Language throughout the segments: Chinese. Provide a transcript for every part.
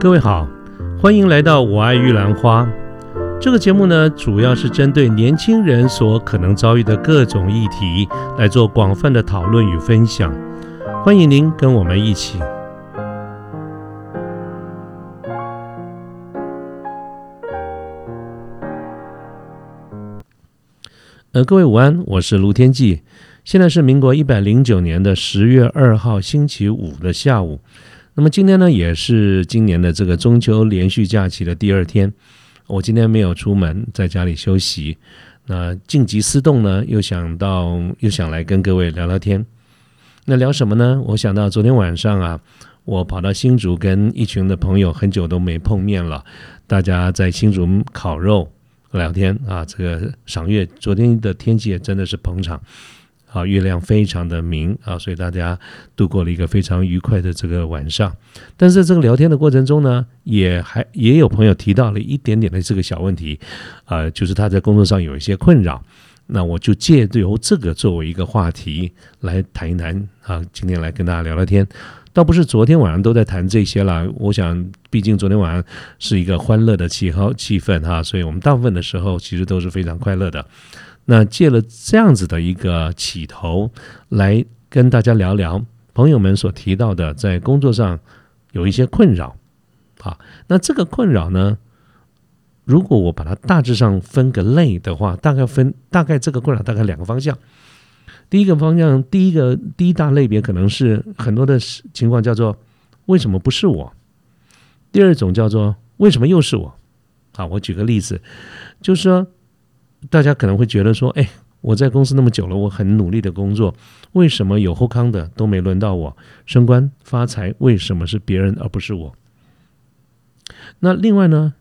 各位好，欢迎来到我爱玉兰花。这个节目呢，主要是针对年轻人所可能遭遇的各种议题来做广泛的讨论与分享。欢迎您跟我们一起。呃，各位午安，我是卢天记。现在是民国一百零九年的十月二号星期五的下午。那么今天呢，也是今年的这个中秋连续假期的第二天。我今天没有出门，在家里休息。那静极思动呢，又想到又想来跟各位聊聊天。那聊什么呢？我想到昨天晚上啊，我跑到新竹跟一群的朋友很久都没碰面了，大家在新竹烤肉聊天啊，这个赏月。昨天的天气也真的是捧场。啊，月亮非常的明啊，所以大家度过了一个非常愉快的这个晚上。但是在这个聊天的过程中呢，也还也有朋友提到了一点点的这个小问题，啊，就是他在工作上有一些困扰。那我就借由这个作为一个话题来谈一谈啊，今天来跟大家聊聊天。倒不是昨天晚上都在谈这些了，我想，毕竟昨天晚上是一个欢乐的气候气氛哈，所以我们大部分的时候其实都是非常快乐的。那借了这样子的一个起头，来跟大家聊聊朋友们所提到的在工作上有一些困扰，啊，那这个困扰呢，如果我把它大致上分个类的话，大概分大概这个困扰大概两个方向。第一个方向，第一个第一大类别可能是很多的情况叫做为什么不是我？第二种叫做为什么又是我？啊，我举个例子，就是说。大家可能会觉得说：“哎，我在公司那么久了，我很努力的工作，为什么有后康的都没轮到我升官发财？为什么是别人而不是我？”那另外呢，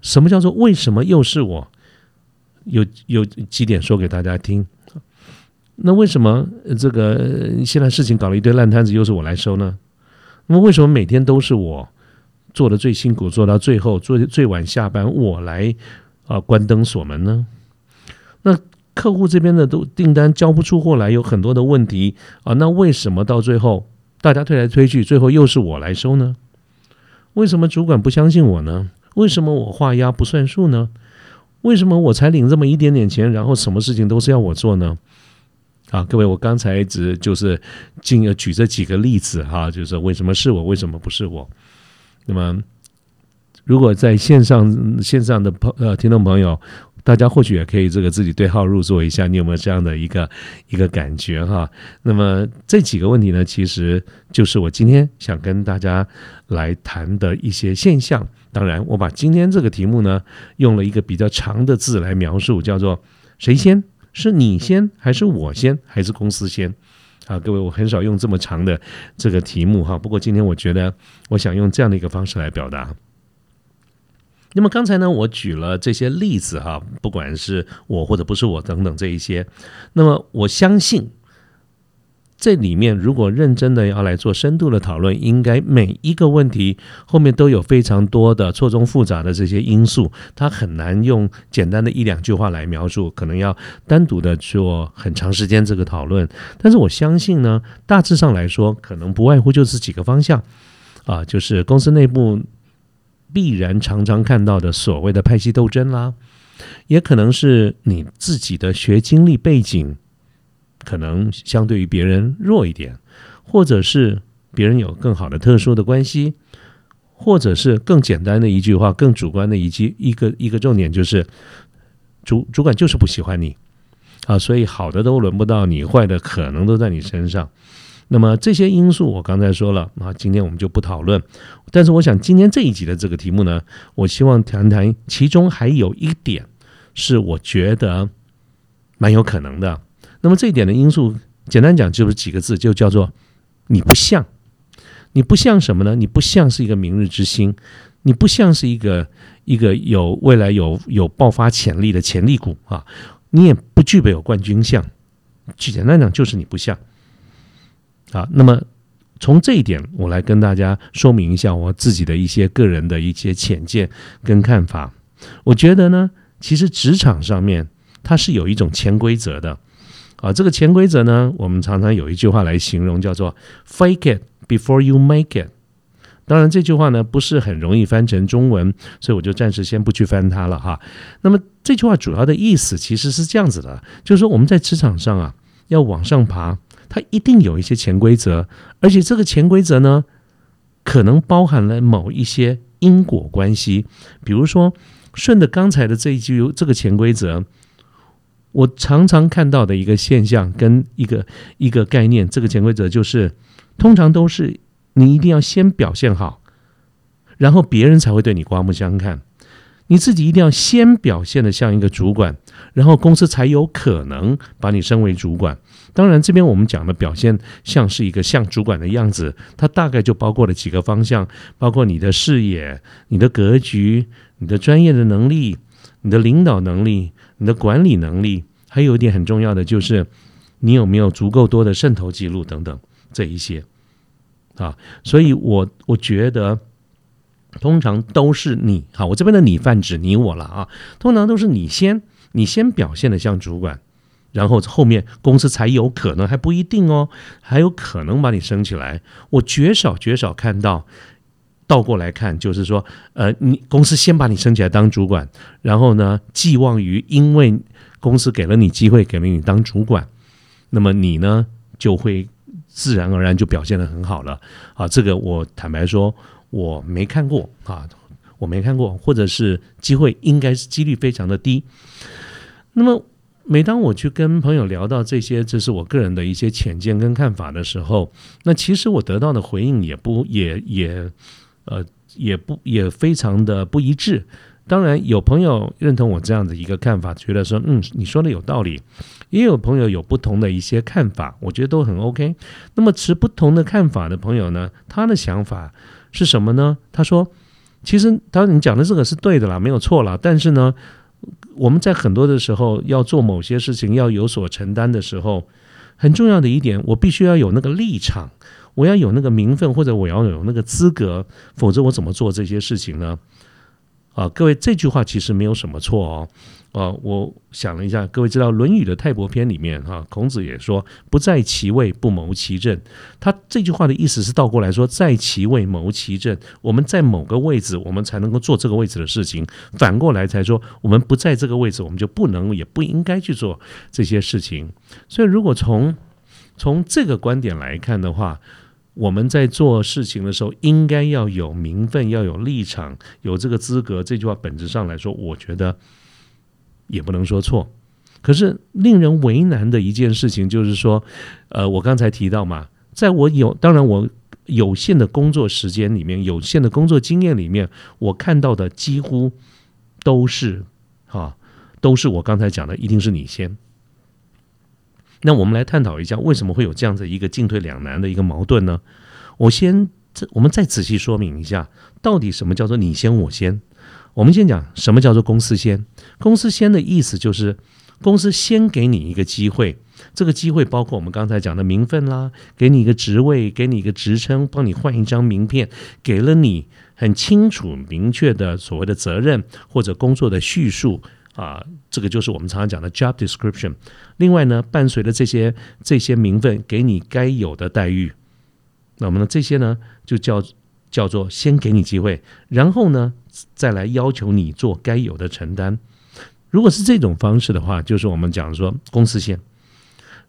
什么叫做为什么又是我？有有几点说给大家听。那为什么这个现在事情搞了一堆烂摊子，又是我来收呢？那么为什么每天都是我做的最辛苦，做到最后，做最晚下班，我来啊关灯锁门呢？那客户这边的都订单交不出货来，有很多的问题啊。那为什么到最后大家推来推去，最后又是我来收呢？为什么主管不相信我呢？为什么我画押不算数呢？为什么我才领这么一点点钱，然后什么事情都是要我做呢？啊，各位，我刚才只就是进举这几个例子哈，就是为什么是我，为什么不是我？那么，如果在线上线上的朋呃听众朋友。大家或许也可以这个自己对号入座一下，你有没有这样的一个一个感觉哈？那么这几个问题呢，其实就是我今天想跟大家来谈的一些现象。当然，我把今天这个题目呢，用了一个比较长的字来描述，叫做“谁先？是你先，还是我先，还是公司先？”啊，各位，我很少用这么长的这个题目哈。不过今天我觉得，我想用这样的一个方式来表达。那么刚才呢，我举了这些例子哈，不管是我或者不是我等等这一些，那么我相信这里面如果认真的要来做深度的讨论，应该每一个问题后面都有非常多的错综复杂的这些因素，它很难用简单的一两句话来描述，可能要单独的做很长时间这个讨论。但是我相信呢，大致上来说，可能不外乎就是几个方向啊，就是公司内部。必然常常看到的所谓的派系斗争啦，也可能是你自己的学经历背景可能相对于别人弱一点，或者是别人有更好的特殊的关系，或者是更简单的一句话，更主观的一句一个一个重点就是主主管就是不喜欢你啊，所以好的都轮不到你，坏的可能都在你身上。那么这些因素我刚才说了啊，今天我们就不讨论。但是我想今天这一集的这个题目呢，我希望谈谈其中还有一点是我觉得蛮有可能的。那么这一点的因素，简单讲就是几个字，就叫做你不像，你不像什么呢？你不像是一个明日之星，你不像是一个一个有未来有有爆发潜力的潜力股啊，你也不具备有冠军相。简单讲就是你不像。啊，那么从这一点，我来跟大家说明一下我自己的一些个人的一些浅见跟看法。我觉得呢，其实职场上面它是有一种潜规则的。啊，这个潜规则呢，我们常常有一句话来形容，叫做 “fake it before you make it”。当然，这句话呢不是很容易翻成中文，所以我就暂时先不去翻它了哈。那么这句话主要的意思其实是这样子的，就是说我们在职场上啊要往上爬，它一定有一些潜规则，而且这个潜规则呢可能包含了某一些因果关系。比如说，顺着刚才的这一句这个潜规则，我常常看到的一个现象跟一个一个概念，这个潜规则就是通常都是。你一定要先表现好，然后别人才会对你刮目相看。你自己一定要先表现的像一个主管，然后公司才有可能把你升为主管。当然，这边我们讲的表现像是一个像主管的样子，它大概就包括了几个方向，包括你的视野、你的格局、你的专业的能力、你的领导能力、你的管理能力，还有一点很重要的就是你有没有足够多的渗透记录等等这一些。啊，所以我我觉得，通常都是你，哈，我这边的你泛指你我了啊。通常都是你先，你先表现的像主管，然后后面公司才有可能，还不一定哦，还有可能把你升起来。我绝少绝少看到，倒过来看，就是说，呃，你公司先把你升起来当主管，然后呢，寄望于因为公司给了你机会，给了你当主管，那么你呢就会。自然而然就表现的很好了啊！这个我坦白说我没看过啊，我没看过，或者是机会应该是几率非常的低。那么每当我去跟朋友聊到这些，这是我个人的一些浅见跟看法的时候，那其实我得到的回应也不也也呃也不也非常的不一致。当然有朋友认同我这样的一个看法，觉得说嗯你说的有道理。也有朋友有不同的一些看法，我觉得都很 OK。那么持不同的看法的朋友呢，他的想法是什么呢？他说：“其实，他说你讲的这个是对的啦，没有错啦。但是呢，我们在很多的时候要做某些事情，要有所承担的时候，很重要的一点，我必须要有那个立场，我要有那个名分，或者我要有那个资格，否则我怎么做这些事情呢？”啊，各位，这句话其实没有什么错哦。啊，我想了一下，各位知道《论语》的泰伯篇里面，哈，孔子也说“不在其位，不谋其政”。他这句话的意思是倒过来说，在其位谋其政。我们在某个位置，我们才能够做这个位置的事情；反过来才说，我们不在这个位置，我们就不能也不应该去做这些事情。所以，如果从从这个观点来看的话，我们在做事情的时候，应该要有名分，要有立场，有这个资格。这句话本质上来说，我觉得。也不能说错，可是令人为难的一件事情就是说，呃，我刚才提到嘛，在我有当然我有限的工作时间里面，有限的工作经验里面，我看到的几乎都是啊，都是我刚才讲的，一定是你先。那我们来探讨一下，为什么会有这样的一个进退两难的一个矛盾呢？我先，我们再仔细说明一下，到底什么叫做你先我先。我们先讲什么叫做公司先。公司先的意思就是，公司先给你一个机会，这个机会包括我们刚才讲的名分啦，给你一个职位，给你一个职称，帮你换一张名片，给了你很清楚明确的所谓的责任或者工作的叙述啊，这个就是我们常常讲的 job description。另外呢，伴随着这些这些名分，给你该有的待遇，那么呢，这些呢就叫。叫做先给你机会，然后呢，再来要求你做该有的承担。如果是这种方式的话，就是我们讲说公司先。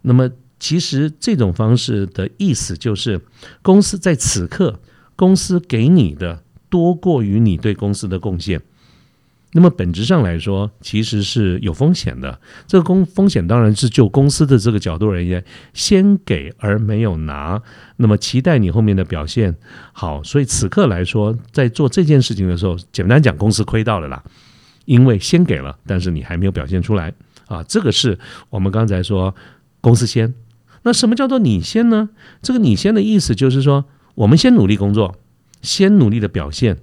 那么，其实这种方式的意思就是，公司在此刻，公司给你的多过于你对公司的贡献。那么本质上来说，其实是有风险的。这个公风险当然是就公司的这个角度而言，先给而没有拿，那么期待你后面的表现好。所以此刻来说，在做这件事情的时候，简单讲，公司亏到了啦，因为先给了，但是你还没有表现出来啊。这个是我们刚才说公司先。那什么叫做你先呢？这个你先的意思就是说，我们先努力工作，先努力的表现。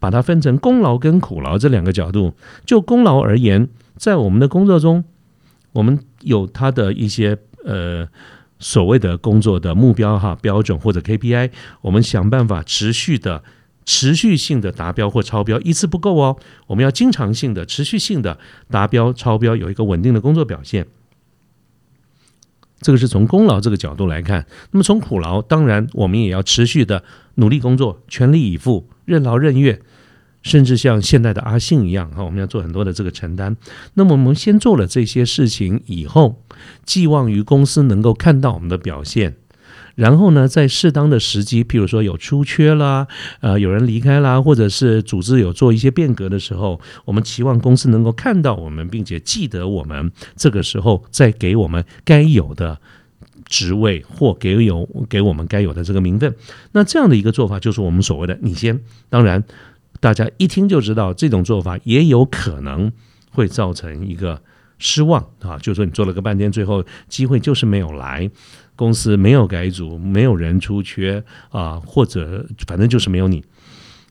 把它分成功劳跟苦劳这两个角度。就功劳而言，在我们的工作中，我们有它的一些呃所谓的工作的目标哈标准或者 KPI，我们想办法持续的、持续性的达标或超标，一次不够哦，我们要经常性的、持续性的达标超标，有一个稳定的工作表现。这个是从功劳这个角度来看。那么从苦劳，当然我们也要持续的努力工作，全力以赴，任劳任怨，甚至像现代的阿信一样哈，我们要做很多的这个承担。那么我们先做了这些事情以后，寄望于公司能够看到我们的表现。然后呢，在适当的时机，譬如说有出缺啦，呃，有人离开啦，或者是组织有做一些变革的时候，我们期望公司能够看到我们，并且记得我们，这个时候再给我们该有的职位或给有给我们该有的这个名分。那这样的一个做法，就是我们所谓的“你先”。当然，大家一听就知道，这种做法也有可能会造成一个失望啊，就是说你做了个半天，最后机会就是没有来。公司没有改组，没有人出缺啊，或者反正就是没有你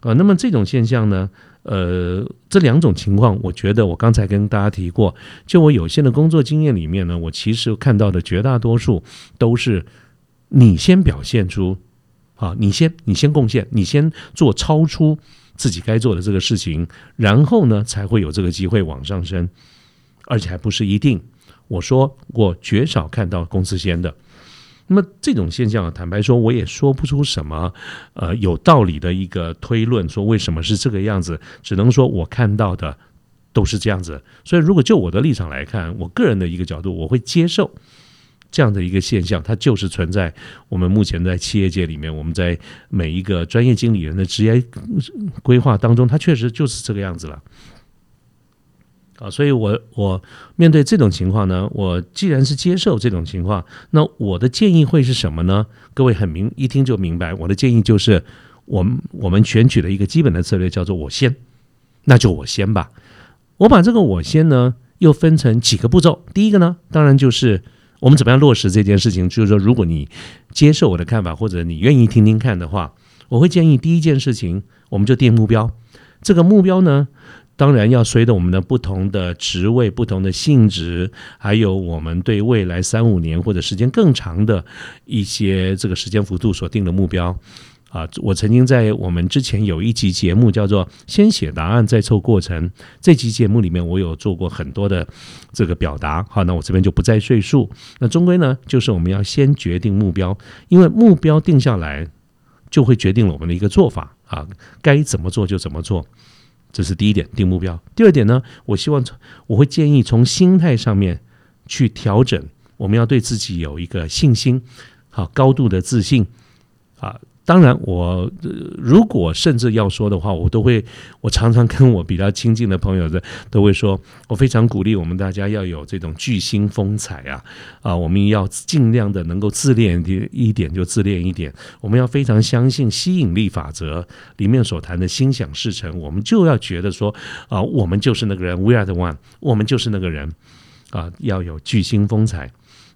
啊。那么这种现象呢，呃，这两种情况，我觉得我刚才跟大家提过，就我有限的工作经验里面呢，我其实看到的绝大多数都是你先表现出啊，你先你先贡献，你先做超出自己该做的这个事情，然后呢，才会有这个机会往上升，而且还不是一定。我说我绝少看到公司先的。那么这种现象，坦白说，我也说不出什么呃有道理的一个推论，说为什么是这个样子，只能说我看到的都是这样子。所以，如果就我的立场来看，我个人的一个角度，我会接受这样的一个现象，它就是存在我们目前在企业界里面，我们在每一个专业经理人的职业规划当中，它确实就是这个样子了。啊，所以我我面对这种情况呢，我既然是接受这种情况，那我的建议会是什么呢？各位很明一听就明白，我的建议就是，我们我们选取了一个基本的策略，叫做我先，那就我先吧。我把这个我先呢，又分成几个步骤。第一个呢，当然就是我们怎么样落实这件事情。就是说，如果你接受我的看法，或者你愿意听听看的话，我会建议第一件事情，我们就定目标。这个目标呢？当然要随着我们的不同的职位、不同的性质，还有我们对未来三五年或者时间更长的一些这个时间幅度所定的目标啊。我曾经在我们之前有一集节目叫做“先写答案再凑过程”，这集节目里面我有做过很多的这个表达。好，那我这边就不再赘述。那终归呢，就是我们要先决定目标，因为目标定下来就会决定了我们的一个做法啊，该怎么做就怎么做。这是第一点，定目标。第二点呢，我希望我会建议从心态上面去调整，我们要对自己有一个信心，好高度的自信啊。当然，我如果甚至要说的话，我都会，我常常跟我比较亲近的朋友的都会说，我非常鼓励我们大家要有这种巨星风采啊啊！我们要尽量的能够自恋一点就自恋一点，我们要非常相信吸引力法则里面所谈的心想事成，我们就要觉得说啊，我们就是那个人，We are the one，我们就是那个人啊，要有巨星风采。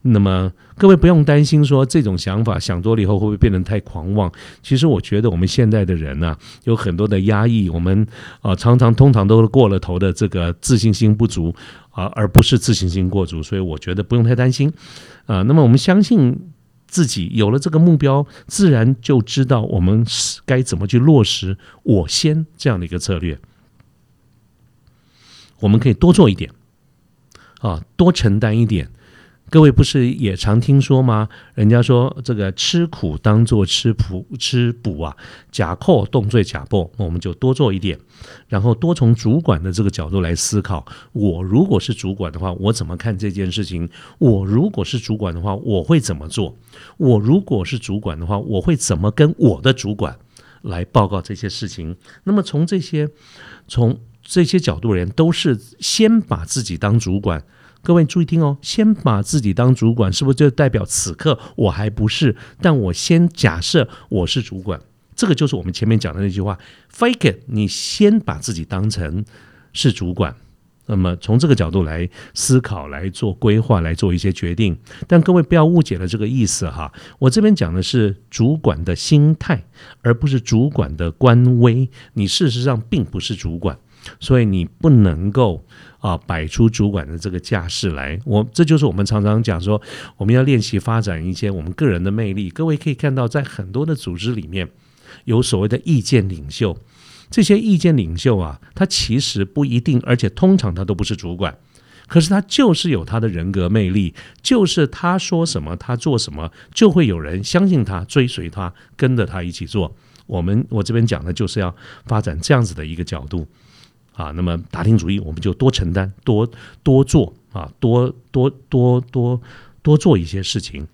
那么各位不用担心，说这种想法想多了以后会不会变得太狂妄？其实我觉得我们现在的人呢，有很多的压抑，我们啊常常通常都是过了头的这个自信心不足啊，而不是自信心过足。所以我觉得不用太担心啊。那么我们相信自己有了这个目标，自然就知道我们该怎么去落实“我先”这样的一个策略。我们可以多做一点啊，多承担一点。各位不是也常听说吗？人家说这个吃苦当做吃补吃补啊，假扣动罪假报，我们就多做一点，然后多从主管的这个角度来思考。我如果是主管的话，我怎么看这件事情？我如果是主管的话，我会怎么做？我如果是主管的话，我会怎么跟我的主管来报告这些事情？那么从这些从这些角度而言，都是先把自己当主管。各位注意听哦，先把自己当主管，是不是就代表此刻我还不是？但我先假设我是主管，这个就是我们前面讲的那句话：fake it。你先把自己当成是主管，那么从这个角度来思考、来做规划、来做一些决定。但各位不要误解了这个意思哈，我这边讲的是主管的心态，而不是主管的官威。你事实上并不是主管。所以你不能够啊摆出主管的这个架势来，我这就是我们常常讲说，我们要练习发展一些我们个人的魅力。各位可以看到，在很多的组织里面，有所谓的意见领袖，这些意见领袖啊，他其实不一定，而且通常他都不是主管。可是他就是有他的人格魅力，就是他说什么，他做什么，就会有人相信他，追随他，跟着他一起做。我们我这边讲的就是要发展这样子的一个角度啊。那么打定主意，我们就多承担，多多做啊，多多多多多做一些事情。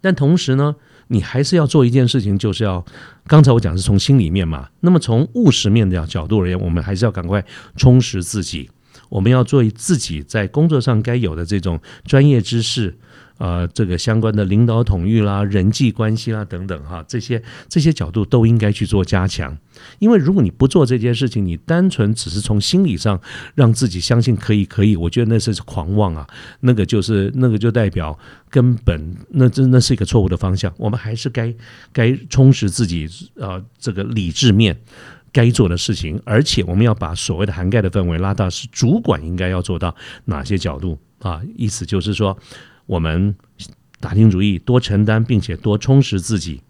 但同时呢，你还是要做一件事情，就是要刚才我讲是从心里面嘛。那么从务实面的角度而言，我们还是要赶快充实自己。我们要做自己在工作上该有的这种专业知识，呃，这个相关的领导统御啦、人际关系啦等等哈，这些这些角度都应该去做加强。因为如果你不做这件事情，你单纯只是从心理上让自己相信可以可以，我觉得那是狂妄啊，那个就是那个就代表根本那真那是一个错误的方向。我们还是该该充实自己啊，这个理智面。该做的事情，而且我们要把所谓的涵盖的氛围拉大，是主管应该要做到哪些角度啊？意思就是说，我们打定主意，多承担，并且多充实自己。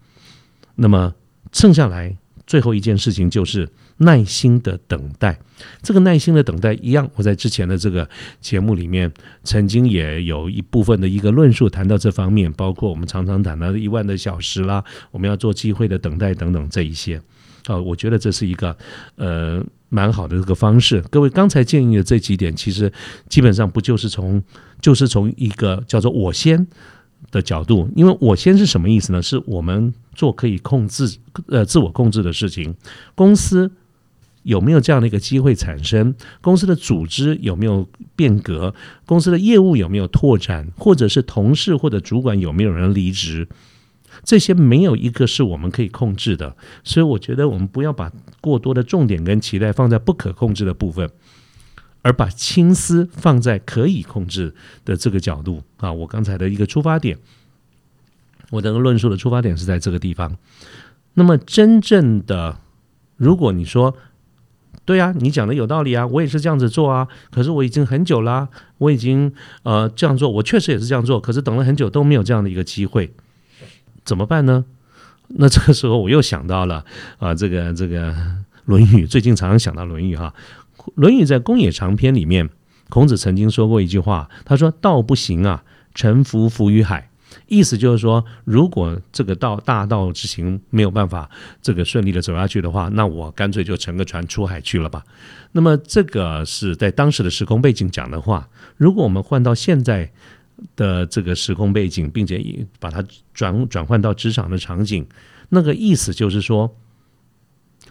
那么剩下来最后一件事情就是耐心的等待。这个耐心的等待一样，我在之前的这个节目里面曾经也有一部分的一个论述谈到这方面，包括我们常常谈到的一万的小时啦，我们要做机会的等待等等这一些。啊，我觉得这是一个呃蛮好的这个方式。各位刚才建议的这几点，其实基本上不就是从就是从一个叫做“我先”的角度，因为我先是什么意思呢？是我们做可以控制呃自我控制的事情。公司有没有这样的一个机会产生？公司的组织有没有变革？公司的业务有没有拓展？或者是同事或者主管有没有人离职？这些没有一个是我们可以控制的，所以我觉得我们不要把过多的重点跟期待放在不可控制的部分，而把心思放在可以控制的这个角度啊。我刚才的一个出发点，我的论述的出发点是在这个地方。那么真正的，如果你说对啊，你讲的有道理啊，我也是这样子做啊，可是我已经很久啦，我已经呃这样做，我确实也是这样做，可是等了很久都没有这样的一个机会。怎么办呢？那这个时候我又想到了啊，这个这个《论语》，最近常常想到《论语》哈，《论语》在《公冶长篇》里面，孔子曾经说过一句话，他说：“道不行啊，沉浮浮于海。”意思就是说，如果这个道大道之行没有办法这个顺利的走下去的话，那我干脆就乘个船出海去了吧。那么这个是在当时的时空背景讲的话，如果我们换到现在。的这个时空背景，并且把它转转换到职场的场景，那个意思就是说，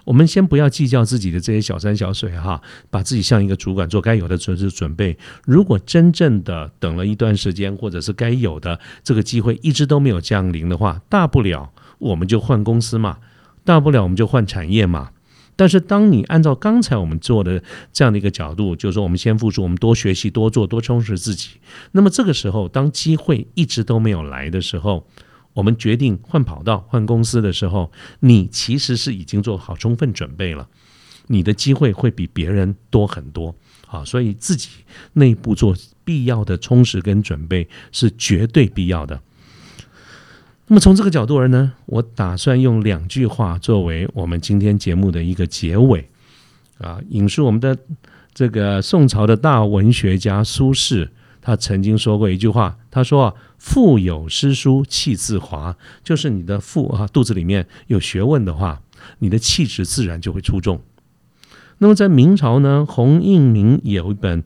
我们先不要计较自己的这些小山小水哈，把自己像一个主管做该有的准时准备。如果真正的等了一段时间，或者是该有的这个机会一直都没有降临的话，大不了我们就换公司嘛，大不了我们就换产业嘛。但是，当你按照刚才我们做的这样的一个角度，就是说，我们先付出，我们多学习、多做、多充实自己。那么，这个时候，当机会一直都没有来的时候，我们决定换跑道、换公司的时候，你其实是已经做好充分准备了，你的机会会比别人多很多。啊，所以自己内部做必要的充实跟准备是绝对必要的。那么从这个角度而呢，我打算用两句话作为我们今天节目的一个结尾，啊，引述我们的这个宋朝的大文学家苏轼，他曾经说过一句话，他说啊，腹有诗书气自华，就是你的腹啊肚子里面有学问的话，你的气质自然就会出众。那么在明朝呢，洪应明有一本。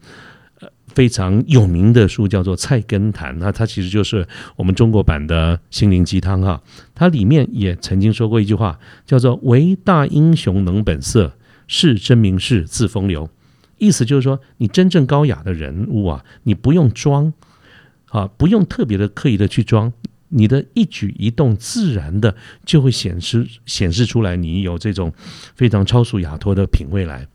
非常有名的书叫做《菜根谭》，那它其实就是我们中国版的心灵鸡汤哈。它里面也曾经说过一句话，叫做“唯大英雄能本色，是真名士自风流”。意思就是说，你真正高雅的人物啊，你不用装啊，不用特别的刻意的去装，你的一举一动自然的就会显示显示出来，你有这种非常超俗雅脱的品味来。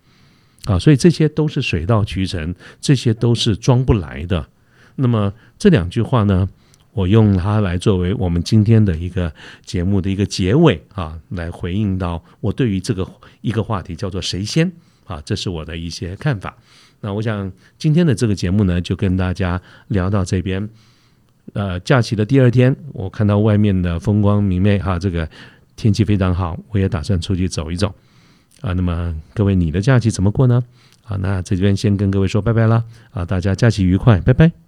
啊，所以这些都是水到渠成，这些都是装不来的。那么这两句话呢，我用它来作为我们今天的一个节目的一个结尾啊，来回应到我对于这个一个话题叫做“谁先”啊，这是我的一些看法。那我想今天的这个节目呢，就跟大家聊到这边。呃，假期的第二天，我看到外面的风光明媚哈，这个天气非常好，我也打算出去走一走。啊，那么各位，你的假期怎么过呢？好，那这边先跟各位说拜拜了，啊，大家假期愉快，拜拜。